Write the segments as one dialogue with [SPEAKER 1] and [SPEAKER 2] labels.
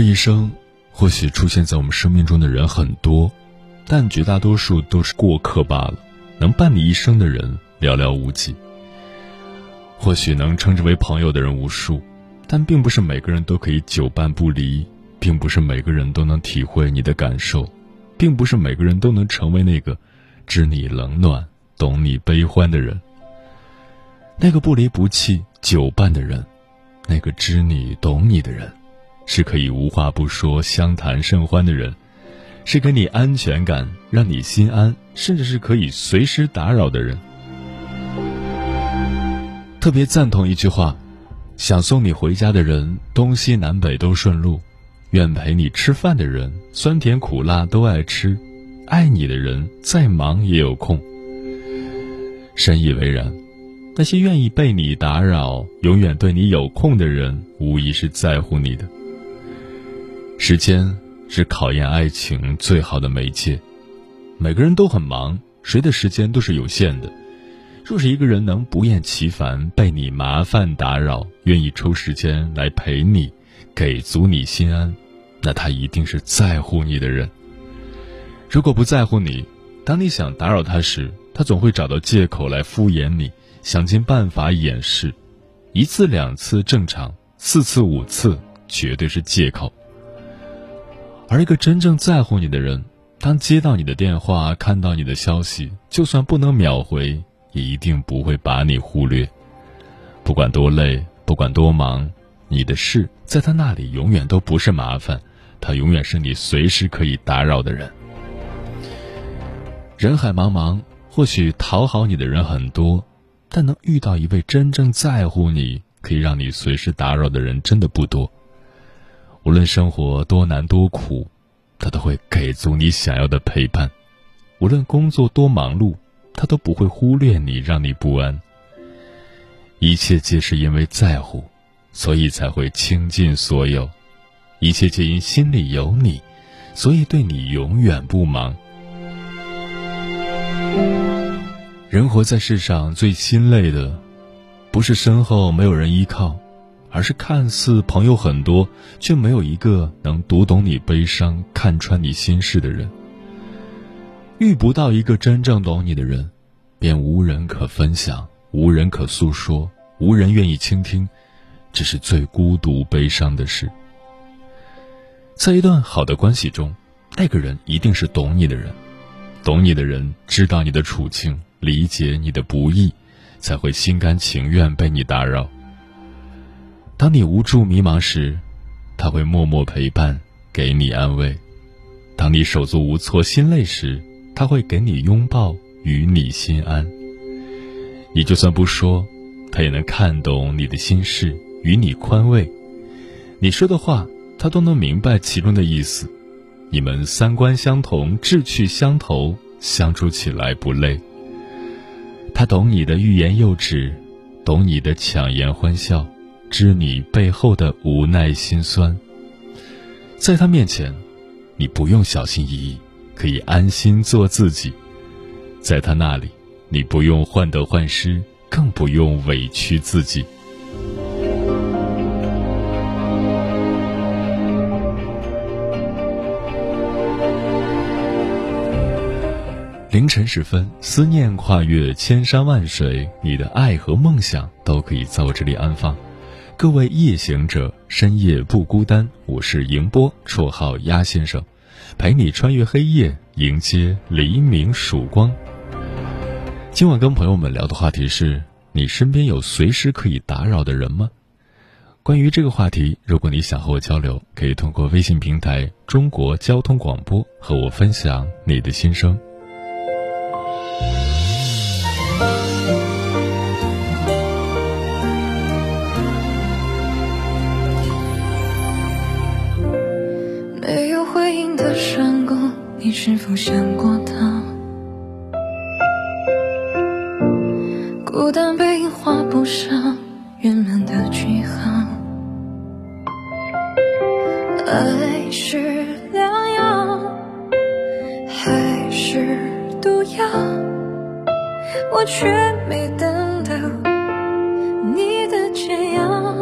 [SPEAKER 1] 这一生，或许出现在我们生命中的人很多，但绝大多数都是过客罢了。能伴你一生的人寥寥无几。或许能称之为朋友的人无数，但并不是每个人都可以久伴不离，并不是每个人都能体会你的感受，并不是每个人都能成为那个知你冷暖、懂你悲欢的人。那个不离不弃、久伴的人，那个知你懂你的人。是可以无话不说、相谈甚欢的人，是给你安全感、让你心安，甚至是可以随时打扰的人。特别赞同一句话：想送你回家的人，东西南北都顺路；愿陪你吃饭的人，酸甜苦辣都爱吃；爱你的人，再忙也有空。深以为然。那些愿意被你打扰、永远对你有空的人，无疑是在乎你的。时间是考验爱情最好的媒介，每个人都很忙，谁的时间都是有限的。若是一个人能不厌其烦被你麻烦打扰，愿意抽时间来陪你，给足你心安，那他一定是在乎你的人。如果不在乎你，当你想打扰他时，他总会找到借口来敷衍你，想尽办法掩饰。一次两次正常，四次五次绝对是借口。而一个真正在乎你的人，当接到你的电话、看到你的消息，就算不能秒回，也一定不会把你忽略。不管多累，不管多忙，你的事在他那里永远都不是麻烦，他永远是你随时可以打扰的人。人海茫茫，或许讨好你的人很多，但能遇到一位真正在乎你、可以让你随时打扰的人，真的不多。无论生活多难多苦，他都会给足你想要的陪伴；无论工作多忙碌，他都不会忽略你，让你不安。一切皆是因为在乎，所以才会倾尽所有；一切皆因心里有你，所以对你永远不忙。人活在世上，最心累的，不是身后没有人依靠。而是看似朋友很多，却没有一个能读懂你悲伤、看穿你心事的人。遇不到一个真正懂你的人，便无人可分享，无人可诉说，无人愿意倾听，这是最孤独、悲伤的事。在一段好的关系中，那个人一定是懂你的人，懂你的人知道你的处境，理解你的不易，才会心甘情愿被你打扰。当你无助迷茫时，他会默默陪伴，给你安慰；当你手足无措、心累时，他会给你拥抱，与你心安。你就算不说，他也能看懂你的心事，与你宽慰。你说的话，他都能明白其中的意思。你们三观相同，志趣相投，相处起来不累。他懂你的欲言又止，懂你的强颜欢笑。知你背后的无奈心酸，在他面前，你不用小心翼翼，可以安心做自己；在他那里，你不用患得患失，更不用委屈自己。凌晨时分，思念跨越千山万水，你的爱和梦想都可以在我这里安放。各位夜行者，深夜不孤单。我是迎波，绰号鸭先生，陪你穿越黑夜，迎接黎明曙光。今晚跟朋友们聊的话题是：你身边有随时可以打扰的人吗？关于这个话题，如果你想和我交流，可以通过微信平台“中国交通广播”和我分享你的心声。
[SPEAKER 2] 你是否想过他？孤单背影画不上圆满的句号。爱是良药还是毒药？我却没等到你的解药，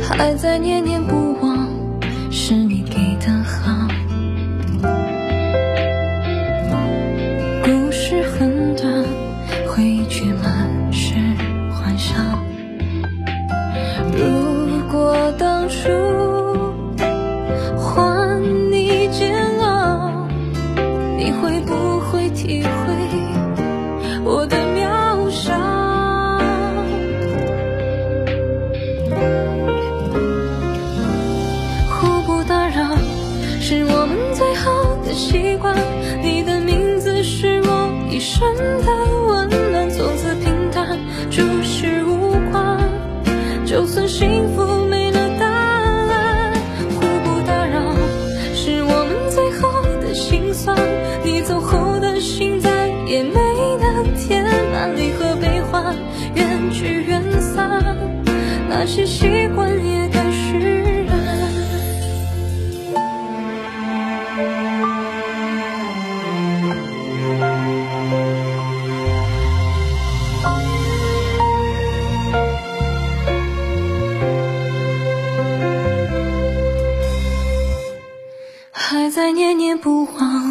[SPEAKER 2] 还在念念不那些习惯也该释然。还在念念不忘，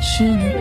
[SPEAKER 2] 是你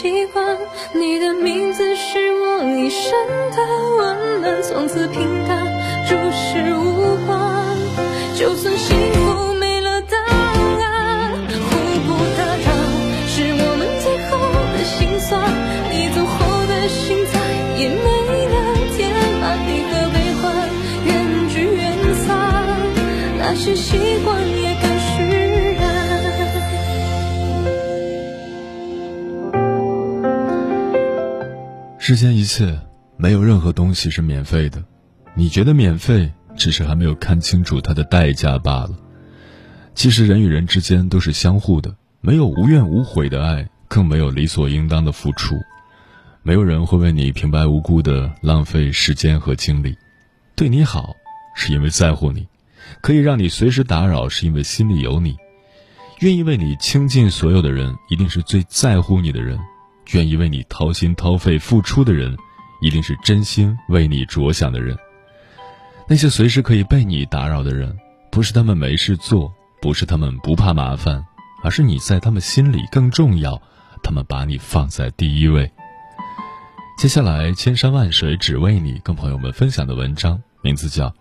[SPEAKER 2] 习惯。你的名字是我一生的温暖，从此平淡，诸事无关。就算幸福没了答案，互不打扰是我们最后的心酸。你走后的心再也没能填满，你的悲欢，缘聚缘散，那些习惯
[SPEAKER 1] 世间一切，没有任何东西是免费的。你觉得免费，只是还没有看清楚它的代价罢了。其实人与人之间都是相互的，没有无怨无悔的爱，更没有理所应当的付出。没有人会为你平白无故的浪费时间和精力。对你好，是因为在乎你；可以让你随时打扰，是因为心里有你。愿意为你倾尽所有的人，一定是最在乎你的人。愿意为你掏心掏肺付出的人，一定是真心为你着想的人。那些随时可以被你打扰的人，不是他们没事做，不是他们不怕麻烦，而是你在他们心里更重要，他们把你放在第一位。接下来，千山万水只为你，跟朋友们分享的文章名字叫《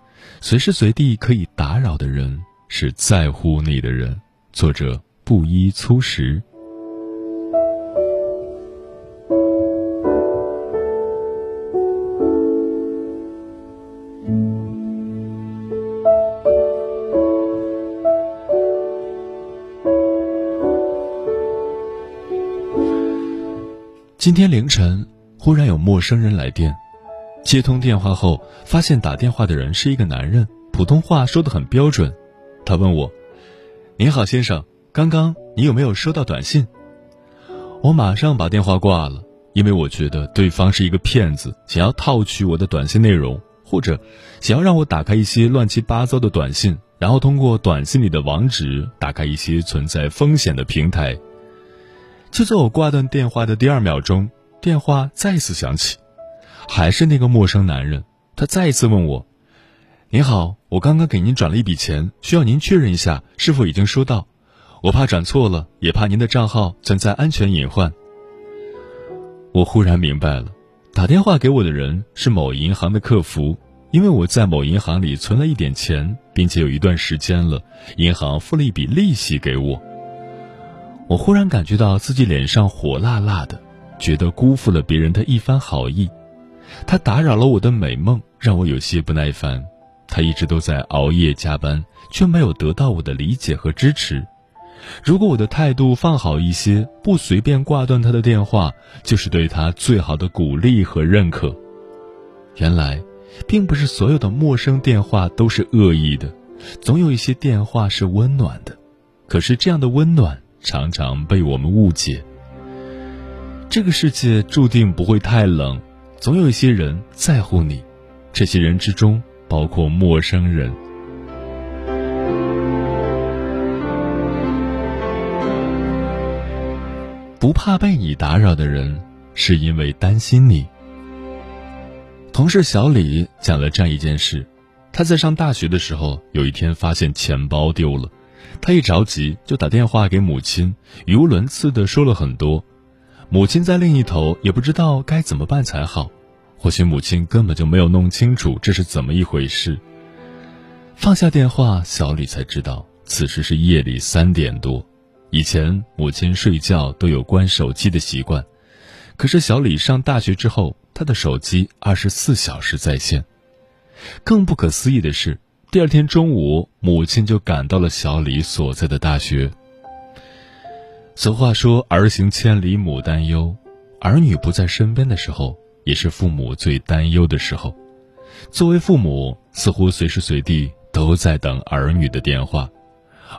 [SPEAKER 1] 随时随地可以打扰的人是在乎你的人》，作者布衣粗食。天凌晨，忽然有陌生人来电，接通电话后，发现打电话的人是一个男人，普通话说的很标准。他问我：“您好，先生，刚刚你有没有收到短信？”我马上把电话挂了，因为我觉得对方是一个骗子，想要套取我的短信内容，或者想要让我打开一些乱七八糟的短信，然后通过短信里的网址打开一些存在风险的平台。就在我挂断电话的第二秒钟，电话再次响起，还是那个陌生男人。他再一次问我：“您好，我刚刚给您转了一笔钱，需要您确认一下是否已经收到。我怕转错了，也怕您的账号存在安全隐患。”我忽然明白了，打电话给我的人是某银行的客服，因为我在某银行里存了一点钱，并且有一段时间了，银行付了一笔利息给我。我忽然感觉到自己脸上火辣辣的，觉得辜负了别人的一番好意。他打扰了我的美梦，让我有些不耐烦。他一直都在熬夜加班，却没有得到我的理解和支持。如果我的态度放好一些，不随便挂断他的电话，就是对他最好的鼓励和认可。原来，并不是所有的陌生电话都是恶意的，总有一些电话是温暖的。可是这样的温暖。常常被我们误解。这个世界注定不会太冷，总有一些人在乎你，这些人之中包括陌生人。不怕被你打扰的人，是因为担心你。同事小李讲了这样一件事：他在上大学的时候，有一天发现钱包丢了。他一着急就打电话给母亲，语无伦次的说了很多。母亲在另一头也不知道该怎么办才好，或许母亲根本就没有弄清楚这是怎么一回事。放下电话，小李才知道此时是夜里三点多。以前母亲睡觉都有关手机的习惯，可是小李上大学之后，他的手机二十四小时在线。更不可思议的是。第二天中午，母亲就赶到了小李所在的大学。俗话说：“儿行千里母担忧。”儿女不在身边的时候，也是父母最担忧的时候。作为父母，似乎随时随地都在等儿女的电话。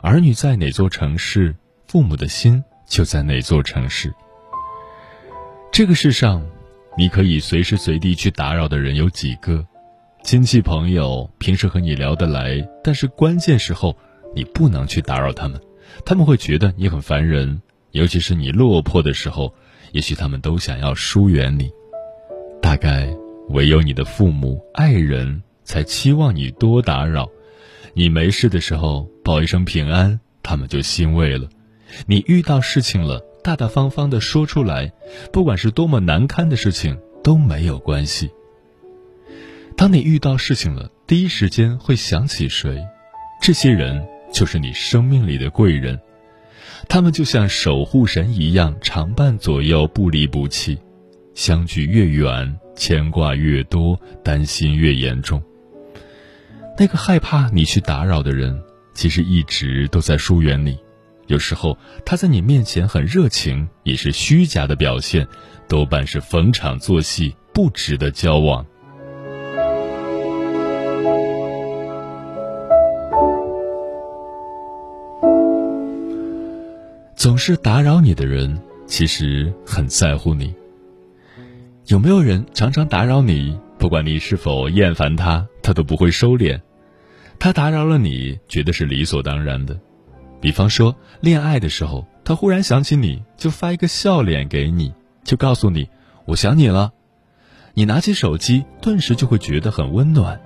[SPEAKER 1] 儿女在哪座城市，父母的心就在哪座城市。这个世上，你可以随时随地去打扰的人有几个？亲戚朋友平时和你聊得来，但是关键时候你不能去打扰他们，他们会觉得你很烦人。尤其是你落魄的时候，也许他们都想要疏远你。大概唯有你的父母、爱人才期望你多打扰。你没事的时候报一声平安，他们就欣慰了。你遇到事情了，大大方方的说出来，不管是多么难堪的事情都没有关系。当你遇到事情了，第一时间会想起谁？这些人就是你生命里的贵人，他们就像守护神一样，常伴左右，不离不弃。相距越远，牵挂越多，担心越严重。那个害怕你去打扰的人，其实一直都在疏远你。有时候他在你面前很热情，也是虚假的表现，多半是逢场作戏，不值得交往。是打扰你的人，其实很在乎你。有没有人常常打扰你？不管你是否厌烦他，他都不会收敛。他打扰了你，觉得是理所当然的。比方说，恋爱的时候，他忽然想起你，就发一个笑脸给你，就告诉你“我想你了”。你拿起手机，顿时就会觉得很温暖。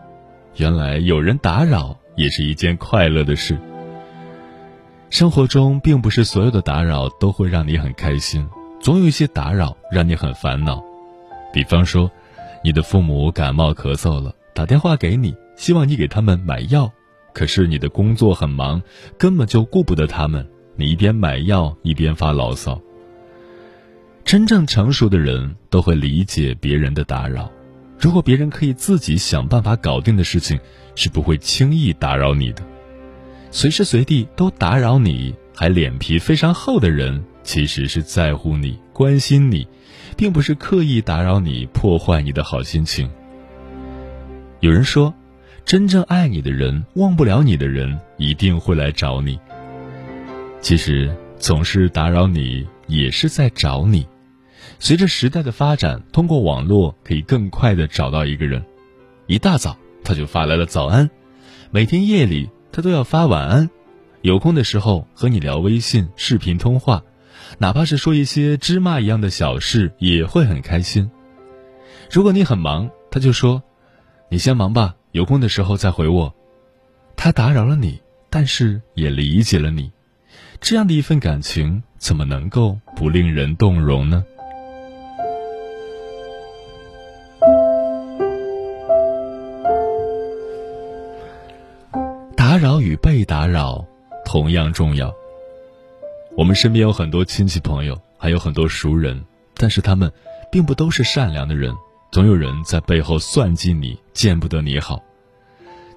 [SPEAKER 1] 原来有人打扰，也是一件快乐的事。生活中并不是所有的打扰都会让你很开心，总有一些打扰让你很烦恼。比方说，你的父母感冒咳嗽了，打电话给你，希望你给他们买药，可是你的工作很忙，根本就顾不得他们。你一边买药一边发牢骚。真正成熟的人都会理解别人的打扰，如果别人可以自己想办法搞定的事情，是不会轻易打扰你的。随时随地都打扰你，还脸皮非常厚的人，其实是在乎你、关心你，并不是刻意打扰你、破坏你的好心情。有人说，真正爱你的人、忘不了你的人，一定会来找你。其实，总是打扰你，也是在找你。随着时代的发展，通过网络可以更快的找到一个人。一大早他就发来了早安，每天夜里他都要发晚安。有空的时候和你聊微信、视频通话，哪怕是说一些芝麻一样的小事，也会很开心。如果你很忙，他就说：“你先忙吧，有空的时候再回我。”他打扰了你，但是也理解了你。这样的一份感情，怎么能够不令人动容呢？被打扰同样重要。我们身边有很多亲戚朋友，还有很多熟人，但是他们并不都是善良的人，总有人在背后算计你，见不得你好。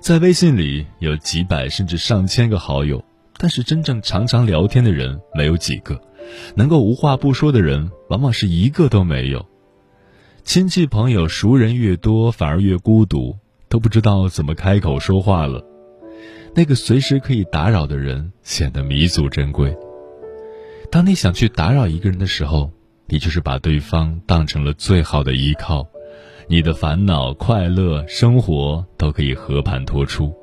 [SPEAKER 1] 在微信里有几百甚至上千个好友，但是真正常常聊天的人没有几个，能够无话不说的人往往是一个都没有。亲戚朋友熟人越多，反而越孤独，都不知道怎么开口说话了。那个随时可以打扰的人显得弥足珍贵。当你想去打扰一个人的时候，你就是把对方当成了最好的依靠，你的烦恼、快乐、生活都可以和盘托出。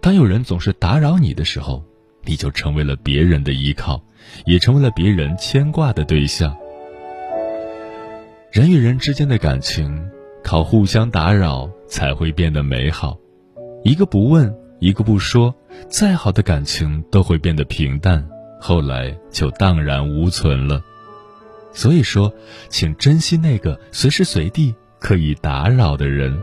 [SPEAKER 1] 当有人总是打扰你的时候，你就成为了别人的依靠，也成为了别人牵挂的对象。人与人之间的感情，靠互相打扰才会变得美好。一个不问。一个不说，再好的感情都会变得平淡，后来就荡然无存了。所以说，请珍惜那个随时随地可以打扰的人。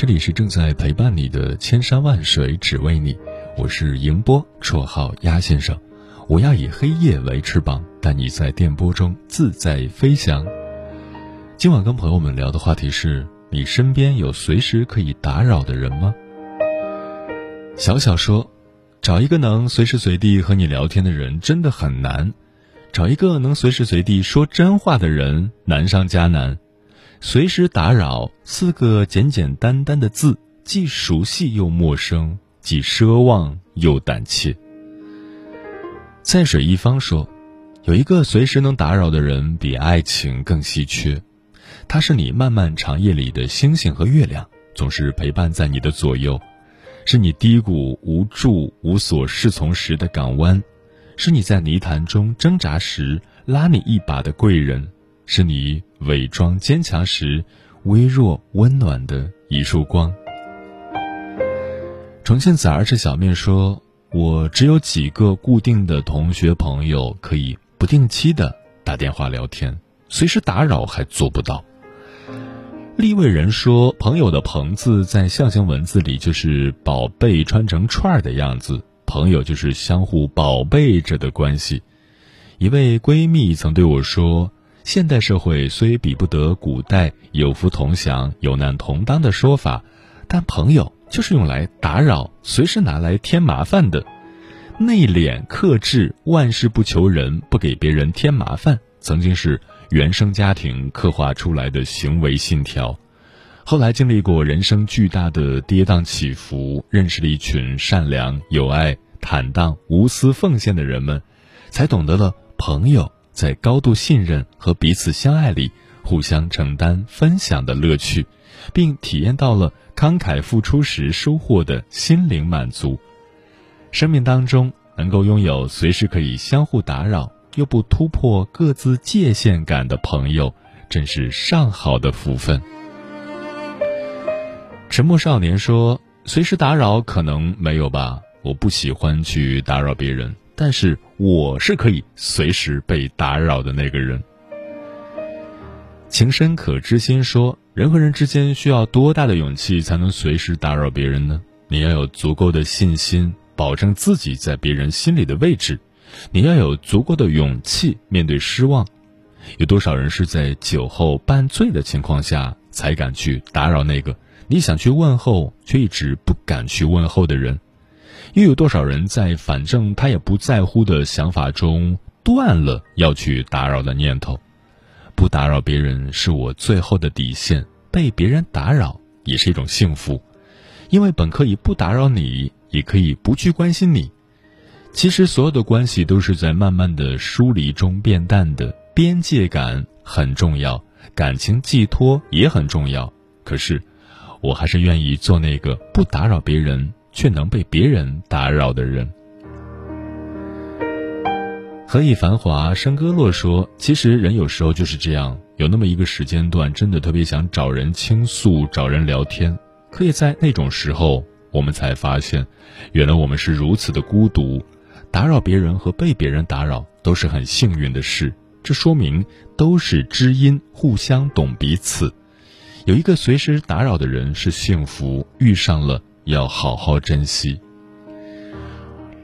[SPEAKER 1] 这里是正在陪伴你的千山万水只为你，我是迎波，绰号鸭先生，我要以黑夜为翅膀，带你在电波中自在飞翔。今晚跟朋友们聊的话题是你身边有随时可以打扰的人吗？小小说，找一个能随时随地和你聊天的人真的很难。找一个能随时随地说真话的人难上加难，随时打扰四个简简单单的字，既熟悉又陌生，既奢望又胆怯。在水一方说，有一个随时能打扰的人比爱情更稀缺，他是你漫漫长夜里的星星和月亮，总是陪伴在你的左右，是你低谷无助、无所适从时的港湾。是你在泥潭中挣扎时拉你一把的贵人，是你伪装坚强时微弱温暖的一束光。重庆崽儿是小面说：“我只有几个固定的同学朋友，可以不定期的打电话聊天，随时打扰还做不到。”立位人说：“朋友的‘朋’字在象形文字里就是宝贝穿成串儿的样子。”朋友就是相互宝贝着的关系。一位闺蜜曾对我说：“现代社会虽比不得古代有福同享、有难同当的说法，但朋友就是用来打扰、随时拿来添麻烦的。内敛、克制、万事不求人、不给别人添麻烦，曾经是原生家庭刻画出来的行为信条。”后来经历过人生巨大的跌宕起伏，认识了一群善良、有爱、坦荡、无私奉献的人们，才懂得了朋友在高度信任和彼此相爱里互相承担、分享的乐趣，并体验到了慷慨付出时收获的心灵满足。生命当中能够拥有随时可以相互打扰又不突破各自界限感的朋友，真是上好的福分。沉默少年说：“随时打扰可能没有吧，我不喜欢去打扰别人，但是我是可以随时被打扰的那个人。”情深可知心说：“人和人之间需要多大的勇气才能随时打扰别人呢？你要有足够的信心，保证自己在别人心里的位置；你要有足够的勇气面对失望。有多少人是在酒后半醉的情况下才敢去打扰那个？”你想去问候，却一直不敢去问候的人，又有多少人在反正他也不在乎的想法中断了要去打扰的念头？不打扰别人是我最后的底线，被别人打扰也是一种幸福，因为本可以不打扰你，也可以不去关心你。其实所有的关系都是在慢慢的疏离中变淡的，边界感很重要，感情寄托也很重要。可是。我还是愿意做那个不打扰别人却能被别人打扰的人。何以繁华笙歌落说，其实人有时候就是这样，有那么一个时间段，真的特别想找人倾诉、找人聊天，可以在那种时候，我们才发现，原来我们是如此的孤独。打扰别人和被别人打扰都是很幸运的事，这说明都是知音，互相懂彼此。有一个随时打扰的人是幸福，遇上了要好好珍惜。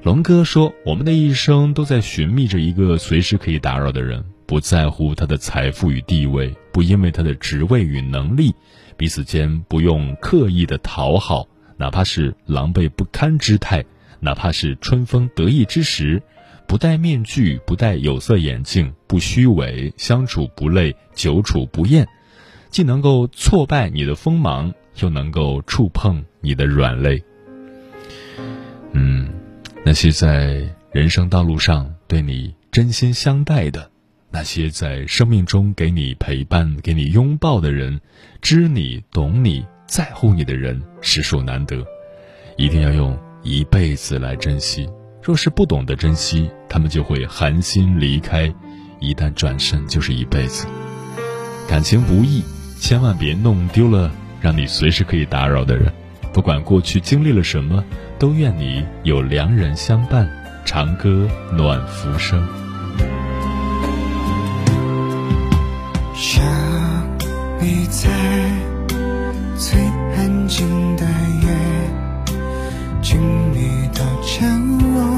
[SPEAKER 1] 龙哥说：“我们的一生都在寻觅着一个随时可以打扰的人，不在乎他的财富与地位，不因为他的职位与能力，彼此间不用刻意的讨好，哪怕是狼狈不堪之态，哪怕是春风得意之时，不戴面具，不戴有色眼镜，不虚伪，相处不累，久处不厌。”既能够挫败你的锋芒，又能够触碰你的软肋。嗯，那些在人生道路上对你真心相待的，那些在生命中给你陪伴、给你拥抱的人，知你、懂你、在乎你的人，实属难得，一定要用一辈子来珍惜。若是不懂得珍惜，他们就会寒心离开，一旦转身就是一辈子。感情不易。千万别弄丢了让你随时可以打扰的人，不管过去经历了什么，都愿你有良人相伴，长歌暖浮生。
[SPEAKER 3] 想你在最安静的夜，请你都将我